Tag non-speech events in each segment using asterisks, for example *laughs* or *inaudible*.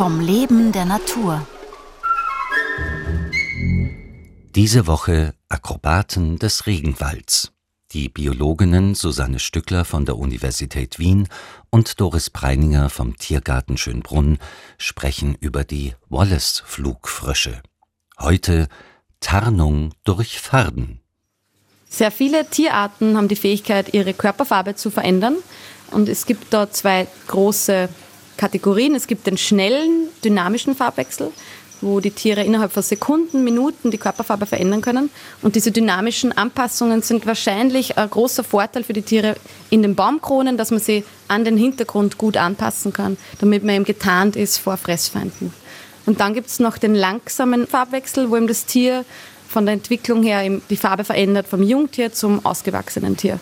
vom Leben der Natur. Diese Woche Akrobaten des Regenwalds. Die Biologinnen Susanne Stückler von der Universität Wien und Doris Preininger vom Tiergarten Schönbrunn sprechen über die Wallace-Flugfrösche. Heute Tarnung durch Farben. Sehr viele Tierarten haben die Fähigkeit, ihre Körperfarbe zu verändern. Und es gibt da zwei große Kategorien. Es gibt den schnellen, dynamischen Farbwechsel, wo die Tiere innerhalb von Sekunden, Minuten die Körperfarbe verändern können. Und diese dynamischen Anpassungen sind wahrscheinlich ein großer Vorteil für die Tiere in den Baumkronen, dass man sie an den Hintergrund gut anpassen kann, damit man eben getarnt ist vor Fressfeinden. Und dann gibt es noch den langsamen Farbwechsel, wo eben das Tier von der Entwicklung her die Farbe verändert vom Jungtier zum ausgewachsenen Tier.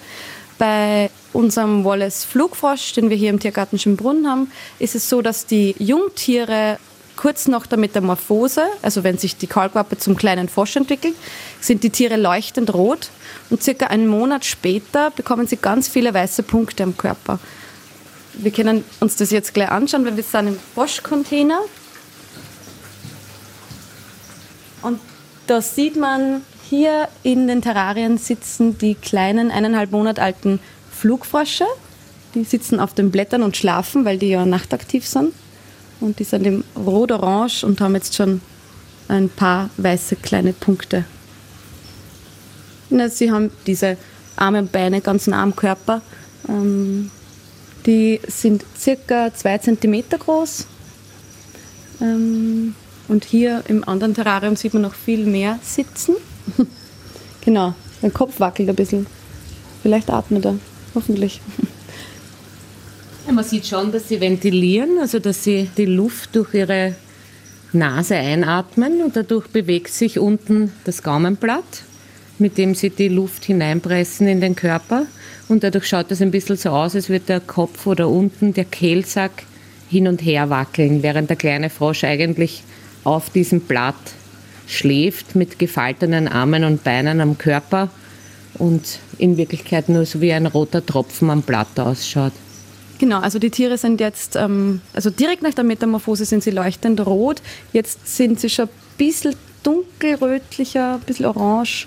Bei unserem Wallace Flugfrosch, den wir hier im Tiergarten Schönbrunn haben, ist es so, dass die Jungtiere kurz nach der Metamorphose, also wenn sich die Kaulquappe zum kleinen Frosch entwickelt, sind die Tiere leuchtend rot und circa einen Monat später bekommen sie ganz viele weiße Punkte am Körper. Wir können uns das jetzt gleich anschauen, weil wir sind im Froschcontainer. Und da sieht man hier in den Terrarien sitzen die kleinen, eineinhalb Monat alten Flugfrösche. Die sitzen auf den Blättern und schlafen, weil die ja nachtaktiv sind. Und die sind im rot-orange und haben jetzt schon ein paar weiße kleine Punkte. Na, sie haben diese Arme und Beine ganz nah am Körper. Ähm, die sind circa zwei Zentimeter groß. Ähm, und hier im anderen Terrarium sieht man noch viel mehr sitzen. *laughs* genau, sein Kopf wackelt ein bisschen. Vielleicht atmet er, hoffentlich. Ja, man sieht schon, dass sie ventilieren, also dass sie die Luft durch ihre Nase einatmen und dadurch bewegt sich unten das Gaumenblatt, mit dem sie die Luft hineinpressen in den Körper. Und dadurch schaut es ein bisschen so aus, als würde der Kopf oder unten der Kehlsack hin und her wackeln, während der kleine Frosch eigentlich auf diesem Blatt schläft mit gefalteten Armen und Beinen am Körper und in Wirklichkeit nur so wie ein roter Tropfen am Blatt ausschaut. Genau, also die Tiere sind jetzt, ähm, also direkt nach der Metamorphose sind sie leuchtend rot. Jetzt sind sie schon ein bisschen dunkelrötlicher, ein bisschen orange.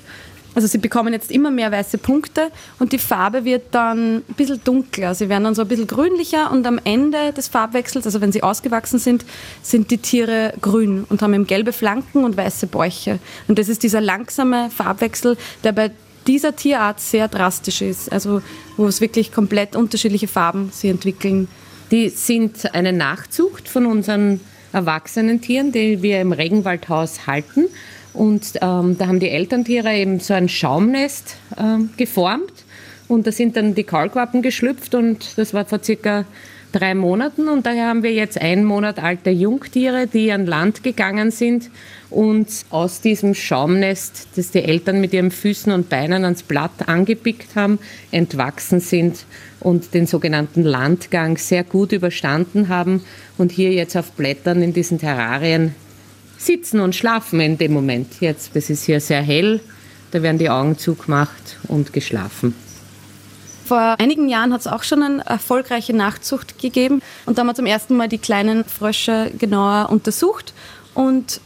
Also sie bekommen jetzt immer mehr weiße Punkte und die Farbe wird dann ein bisschen dunkler. Sie werden dann so ein bisschen grünlicher und am Ende des Farbwechsels, also wenn sie ausgewachsen sind, sind die Tiere grün und haben eben gelbe Flanken und weiße Bäuche. Und das ist dieser langsame Farbwechsel, der bei dieser Tierart sehr drastisch ist. Also wo es wirklich komplett unterschiedliche Farben sie entwickeln. Die sind eine Nachzucht von unseren erwachsenen Tieren, die wir im Regenwaldhaus halten. Und ähm, da haben die Elterntiere eben so ein Schaumnest ähm, geformt. Und da sind dann die Kaulquappen geschlüpft und das war vor circa drei Monaten. Und daher haben wir jetzt ein Monat alte Jungtiere, die an Land gegangen sind und aus diesem Schaumnest, das die Eltern mit ihren Füßen und Beinen ans Blatt angepickt haben, entwachsen sind und den sogenannten Landgang sehr gut überstanden haben und hier jetzt auf Blättern in diesen Terrarien sitzen und schlafen in dem Moment. Jetzt, das ist hier sehr hell, da werden die Augen zugemacht und geschlafen. Vor einigen Jahren hat es auch schon eine erfolgreiche Nachzucht gegeben und da haben wir zum ersten Mal die kleinen Frösche genauer untersucht und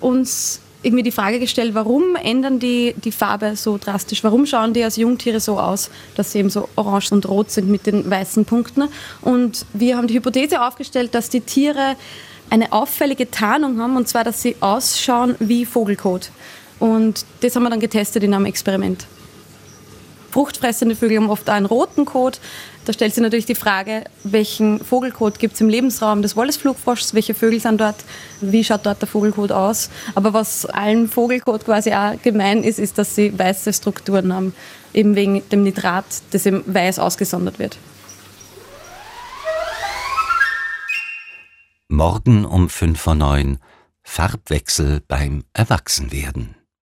uns irgendwie die Frage gestellt, warum ändern die die Farbe so drastisch? Warum schauen die als Jungtiere so aus, dass sie eben so orange und rot sind mit den weißen Punkten? Und wir haben die Hypothese aufgestellt, dass die Tiere eine auffällige Tarnung haben, und zwar, dass sie ausschauen wie Vogelkot. Und das haben wir dann getestet in einem Experiment. Fruchtfressende Vögel haben oft einen roten Kot. Da stellt sich natürlich die Frage, welchen Vogelkot gibt es im Lebensraum des Wallace-Flugfroschs, welche Vögel sind dort, wie schaut dort der Vogelkot aus. Aber was allen Vogelkot quasi auch gemein ist, ist, dass sie weiße Strukturen haben, eben wegen dem Nitrat, das eben weiß ausgesondert wird. Morgen um fünf vor neun Farbwechsel beim Erwachsenwerden.